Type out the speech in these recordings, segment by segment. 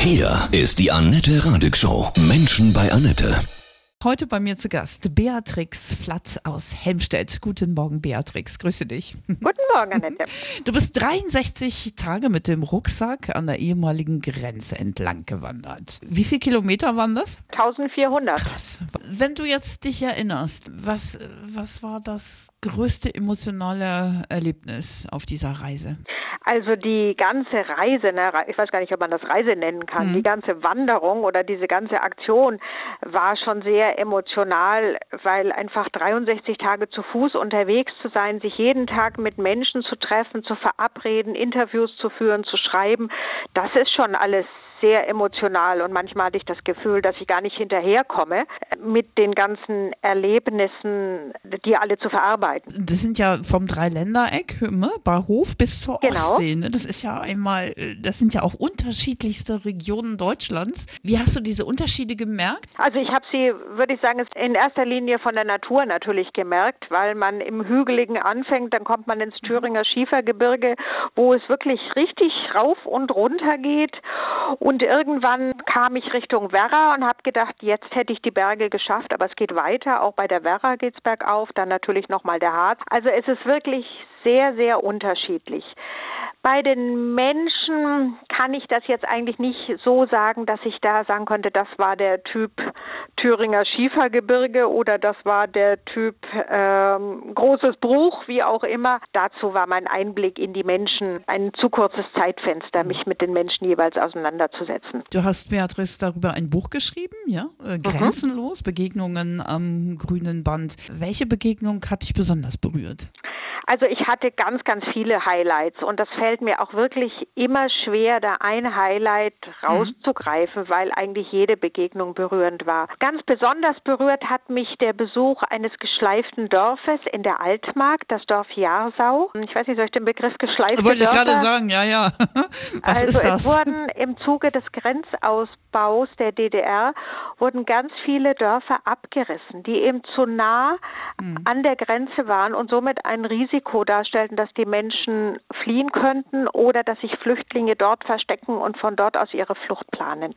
Hier ist die Annette Radig Show. Menschen bei Annette. Heute bei mir zu Gast Beatrix Flatt aus Helmstedt. Guten Morgen, Beatrix. Grüße dich. Guten Morgen, Annette. Du bist 63 Tage mit dem Rucksack an der ehemaligen Grenze entlang gewandert. Wie viele Kilometer waren das? 1400. Krass. Wenn du jetzt dich erinnerst, was, was war das größte emotionale Erlebnis auf dieser Reise? Also die ganze Reise, ne, ich weiß gar nicht, ob man das Reise nennen kann, mhm. die ganze Wanderung oder diese ganze Aktion war schon sehr emotional, weil einfach 63 Tage zu Fuß unterwegs zu sein, sich jeden Tag mit Menschen zu treffen, zu verabreden, Interviews zu führen, zu schreiben, das ist schon alles sehr emotional und manchmal hatte ich das Gefühl, dass ich gar nicht hinterherkomme mit den ganzen Erlebnissen, die alle zu verarbeiten. Das sind ja vom Dreiländereck, ne, Barhof bis zur genau. Ostsee. Ne? Das ist ja einmal, das sind ja auch unterschiedlichste Regionen Deutschlands. Wie hast du diese Unterschiede gemerkt? Also ich habe sie, würde ich sagen, in erster Linie von der Natur natürlich gemerkt, weil man im Hügeligen anfängt, dann kommt man ins Thüringer Schiefergebirge, wo es wirklich richtig rauf und runter geht. Und irgendwann kam ich Richtung Werra und habe gedacht, jetzt hätte ich die Berge geschafft, aber es geht weiter. Auch bei der Werra geht es bergauf, dann natürlich nochmal der Harz. Also es ist wirklich sehr, sehr unterschiedlich. Bei den Menschen kann ich das jetzt eigentlich nicht so sagen, dass ich da sagen könnte, das war der Typ Thüringer Schiefergebirge oder das war der Typ ähm, großes Bruch, wie auch immer. Dazu war mein Einblick in die Menschen ein zu kurzes Zeitfenster, mich mit den Menschen jeweils auseinanderzusetzen. Du hast, Beatrice, darüber ein Buch geschrieben, ja? Äh, mhm. Grenzenlos, mhm. Begegnungen am grünen Band. Welche Begegnung hat dich besonders berührt? Also ich hatte ganz, ganz viele Highlights und das fällt mir auch wirklich immer schwer, da ein Highlight mhm. rauszugreifen, mhm. weil eigentlich jede Begegnung berührend war. Ganz besonders berührt hat mich der Besuch eines geschleiften Dorfes in der Altmark, das Dorf Jarsau. Ich weiß nicht, soll ich den Begriff geschleifte Wollte Dörfer? ich gerade sagen, ja, ja. Was also ist das? Es wurden im Zuge des Grenzausbaus der DDR wurden ganz viele Dörfer abgerissen, die eben zu nah mhm. an der Grenze waren und somit ein Risiko Risiko darstellten, dass die Menschen fliehen könnten oder dass sich Flüchtlinge dort verstecken und von dort aus ihre Flucht planen.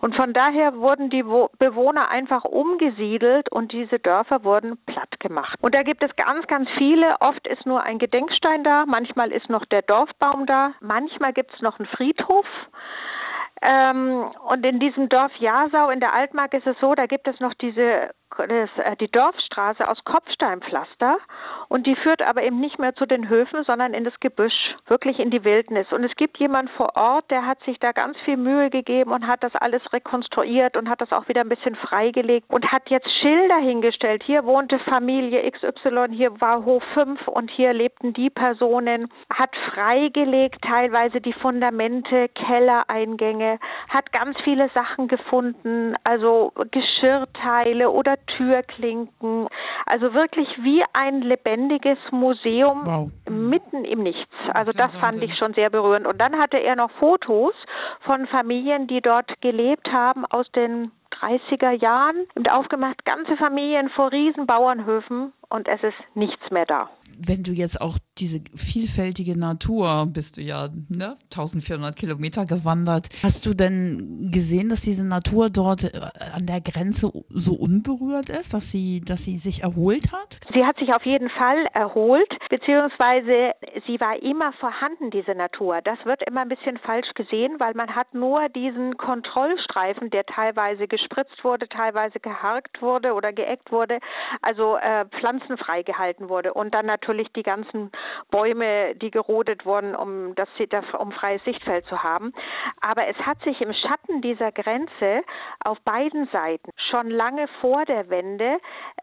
Und von daher wurden die Bewohner einfach umgesiedelt und diese Dörfer wurden platt gemacht. Und da gibt es ganz, ganz viele. Oft ist nur ein Gedenkstein da, manchmal ist noch der Dorfbaum da, manchmal gibt es noch einen Friedhof. Ähm, und in diesem Dorf Jasau in der Altmark ist es so, da gibt es noch diese die Dorfstraße aus Kopfsteinpflaster und die führt aber eben nicht mehr zu den Höfen, sondern in das Gebüsch, wirklich in die Wildnis. Und es gibt jemand vor Ort, der hat sich da ganz viel Mühe gegeben und hat das alles rekonstruiert und hat das auch wieder ein bisschen freigelegt und hat jetzt Schilder hingestellt. Hier wohnte Familie XY, hier war Hof 5 und hier lebten die Personen, hat freigelegt teilweise die Fundamente, Kellereingänge, hat ganz viele Sachen gefunden, also Geschirrteile oder Türklinken. Also wirklich wie ein lebendiges Museum wow. mitten im Nichts. Also das, das fand ich schon sehr berührend. Und dann hatte er noch Fotos von Familien, die dort gelebt haben aus den 30er Jahren und aufgemacht, ganze Familien vor Riesenbauernhöfen und es ist nichts mehr da wenn du jetzt auch diese vielfältige Natur, bist du ja ne, 1400 Kilometer gewandert, hast du denn gesehen, dass diese Natur dort äh, an der Grenze so unberührt ist, dass sie, dass sie sich erholt hat? Sie hat sich auf jeden Fall erholt, beziehungsweise sie war immer vorhanden, diese Natur. Das wird immer ein bisschen falsch gesehen, weil man hat nur diesen Kontrollstreifen, der teilweise gespritzt wurde, teilweise geharkt wurde oder geeckt wurde, also äh, pflanzenfrei gehalten wurde und dann natürlich natürlich die ganzen Bäume, die gerodet wurden, um das um freies Sichtfeld zu haben. Aber es hat sich im Schatten dieser Grenze auf beiden Seiten schon lange vor der Wende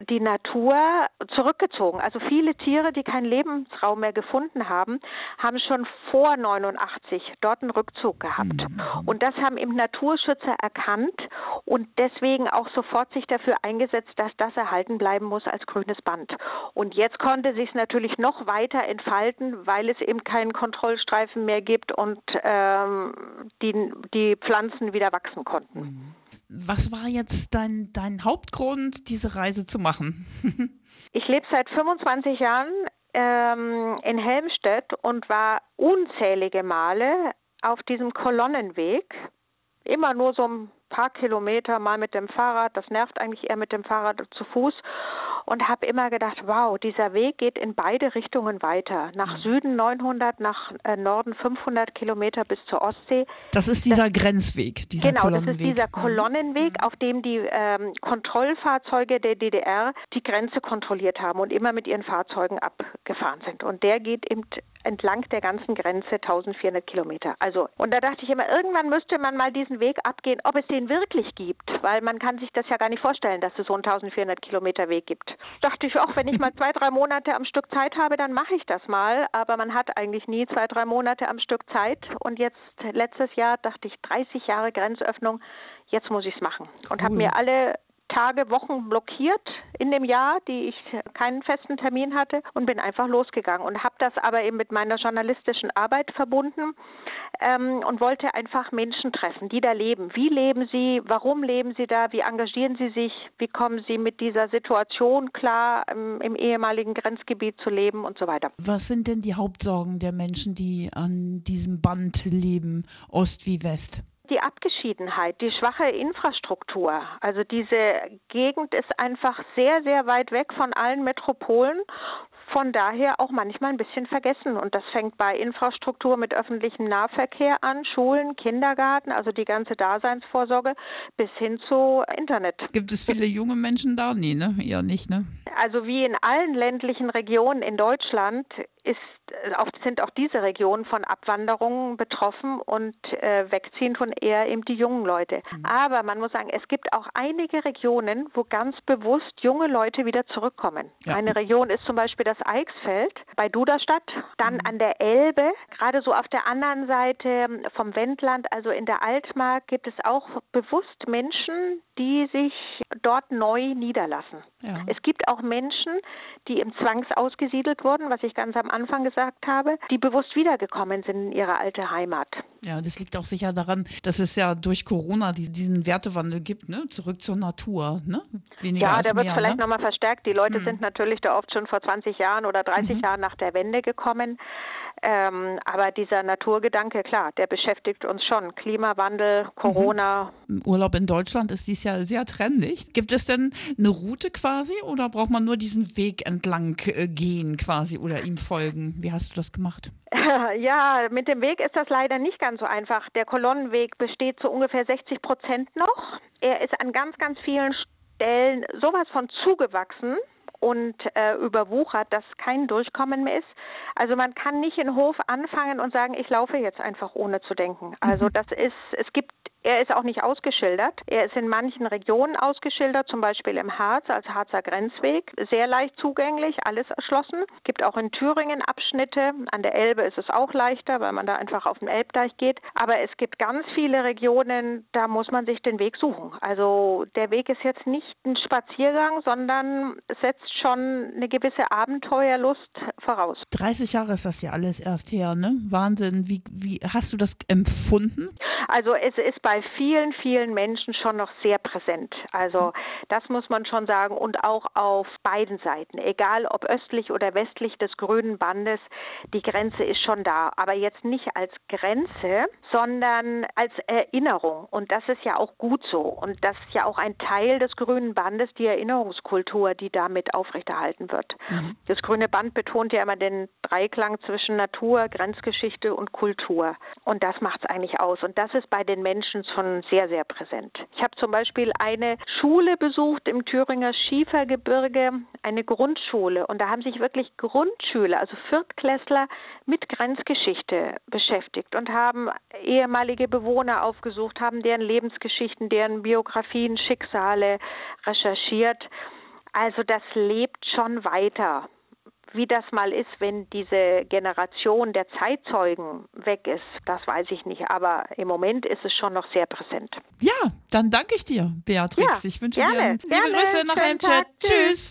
die Natur zurückgezogen. Also viele Tiere, die keinen Lebensraum mehr gefunden haben, haben schon vor 89 dort einen Rückzug gehabt. Mhm. Und das haben eben Naturschützer erkannt und deswegen auch sofort sich dafür eingesetzt, dass das erhalten bleiben muss als grünes Band. Und jetzt konnte sich natürlich natürlich noch weiter entfalten, weil es eben keinen Kontrollstreifen mehr gibt und ähm, die, die Pflanzen wieder wachsen konnten. Mhm. Was war jetzt dein, dein Hauptgrund, diese Reise zu machen? ich lebe seit 25 Jahren ähm, in Helmstedt und war unzählige Male auf diesem Kolonnenweg immer nur so ein paar Kilometer, mal mit dem Fahrrad. Das nervt eigentlich eher mit dem Fahrrad zu Fuß und habe immer gedacht, wow, dieser Weg geht in beide Richtungen weiter. Nach mhm. Süden 900, nach äh, Norden 500 Kilometer bis zur Ostsee. Das ist dieser das, Grenzweg, dieser genau, Kolonnenweg. Genau, das ist dieser mhm. Kolonnenweg, auf dem die ähm, Kontrollfahrzeuge der DDR die Grenze kontrolliert haben und immer mit ihren Fahrzeugen abgefahren sind. Und der geht eben entlang der ganzen Grenze 1400 Kilometer. Also, und da dachte ich immer, irgendwann müsste man mal diesen Weg abgehen, ob es den wirklich gibt, weil man kann sich das ja gar nicht vorstellen, dass es so einen 1400 Kilometer Weg gibt. Dachte ich auch, wenn ich mal zwei, drei Monate am Stück Zeit habe, dann mache ich das mal, aber man hat eigentlich nie zwei, drei Monate am Stück Zeit. Und jetzt letztes Jahr dachte ich, 30 Jahre Grenzöffnung, jetzt muss ich es machen. Und cool. habe mir alle Tage, Wochen blockiert in dem Jahr, die ich keinen festen Termin hatte und bin einfach losgegangen und habe das aber eben mit meiner journalistischen Arbeit verbunden ähm, und wollte einfach Menschen treffen, die da leben. Wie leben sie? Warum leben sie da? Wie engagieren sie sich? Wie kommen sie mit dieser Situation klar, im, im ehemaligen Grenzgebiet zu leben und so weiter? Was sind denn die Hauptsorgen der Menschen, die an diesem Band leben, Ost wie West? Die Abgeschiedenheit, die schwache Infrastruktur. Also diese Gegend ist einfach sehr, sehr weit weg von allen Metropolen von daher auch manchmal ein bisschen vergessen. Und das fängt bei Infrastruktur mit öffentlichem Nahverkehr an, Schulen, Kindergarten, also die ganze Daseinsvorsorge bis hin zu Internet. Gibt es viele junge Menschen da? Nee, ne? Eher nicht, ne? Also wie in allen ländlichen Regionen in Deutschland ist, sind auch diese Regionen von Abwanderungen betroffen und äh, wegziehen von eher eben die jungen Leute. Mhm. Aber man muss sagen, es gibt auch einige Regionen, wo ganz bewusst junge Leute wieder zurückkommen. Ja. Eine Region ist zum Beispiel das Eichsfeld bei Duderstadt, dann mhm. an der Elbe, gerade so auf der anderen Seite vom Wendland, also in der Altmark, gibt es auch bewusst Menschen, die sich dort neu niederlassen. Ja. Es gibt auch Menschen, die im Zwangs ausgesiedelt wurden, was ich ganz am Anfang gesagt habe, die bewusst wiedergekommen sind in ihre alte Heimat. Ja, das liegt auch sicher daran, dass es ja durch Corona diesen Wertewandel gibt, ne? zurück zur Natur. Ne? Weniger ja, der wird mehr, vielleicht ne? nochmal verstärkt. Die Leute hm. sind natürlich da oft schon vor 20 Jahren oder 30 mhm. Jahren nach der Wende gekommen. Ähm, aber dieser Naturgedanke, klar, der beschäftigt uns schon. Klimawandel, Corona. Mhm. Urlaub in Deutschland ist dies Jahr sehr trendig. Gibt es denn eine Route quasi oder braucht man nur diesen Weg entlang äh, gehen quasi oder ihm folgen? Wie hast du das gemacht? Ja, mit dem Weg ist das leider nicht ganz so einfach. Der Kolonnenweg besteht zu ungefähr 60 Prozent noch. Er ist an ganz, ganz vielen Stellen sowas von zugewachsen und äh, überwuchert, dass kein Durchkommen mehr ist. Also man kann nicht in Hof anfangen und sagen, ich laufe jetzt einfach ohne zu denken. Also mhm. das ist, es gibt er ist auch nicht ausgeschildert. Er ist in manchen Regionen ausgeschildert, zum Beispiel im Harz als Harzer Grenzweg, sehr leicht zugänglich, alles erschlossen. Gibt auch in Thüringen Abschnitte. An der Elbe ist es auch leichter, weil man da einfach auf den Elbdeich geht. Aber es gibt ganz viele Regionen, da muss man sich den Weg suchen. Also der Weg ist jetzt nicht ein Spaziergang, sondern setzt schon eine gewisse Abenteuerlust voraus. 30 Jahre ist das ja alles erst her, ne? Wahnsinn. Wie, wie hast du das empfunden? Also es ist bei vielen, vielen Menschen schon noch sehr präsent. Also das muss man schon sagen und auch auf beiden Seiten, egal ob östlich oder westlich des grünen Bandes, die Grenze ist schon da, aber jetzt nicht als Grenze, sondern als Erinnerung und das ist ja auch gut so und das ist ja auch ein Teil des grünen Bandes, die Erinnerungskultur, die damit aufrechterhalten wird. Mhm. Das grüne Band betont ja immer den Dreiklang zwischen Natur, Grenzgeschichte und Kultur und das macht es eigentlich aus und das ist bei den Menschen schon sehr, sehr präsent. Ich habe zum Beispiel eine Schule besucht im Thüringer Schiefergebirge, eine Grundschule. Und da haben sich wirklich Grundschüler, also Viertklässler, mit Grenzgeschichte beschäftigt und haben ehemalige Bewohner aufgesucht, haben deren Lebensgeschichten, deren Biografien, Schicksale recherchiert. Also das lebt schon weiter. Wie das mal ist, wenn diese Generation der Zeitzeugen weg ist, das weiß ich nicht. Aber im Moment ist es schon noch sehr präsent. Ja, dann danke ich dir, Beatrix. Ja, ich wünsche gerne, dir liebe gerne. Grüße nach Helmstedt. Tschüss.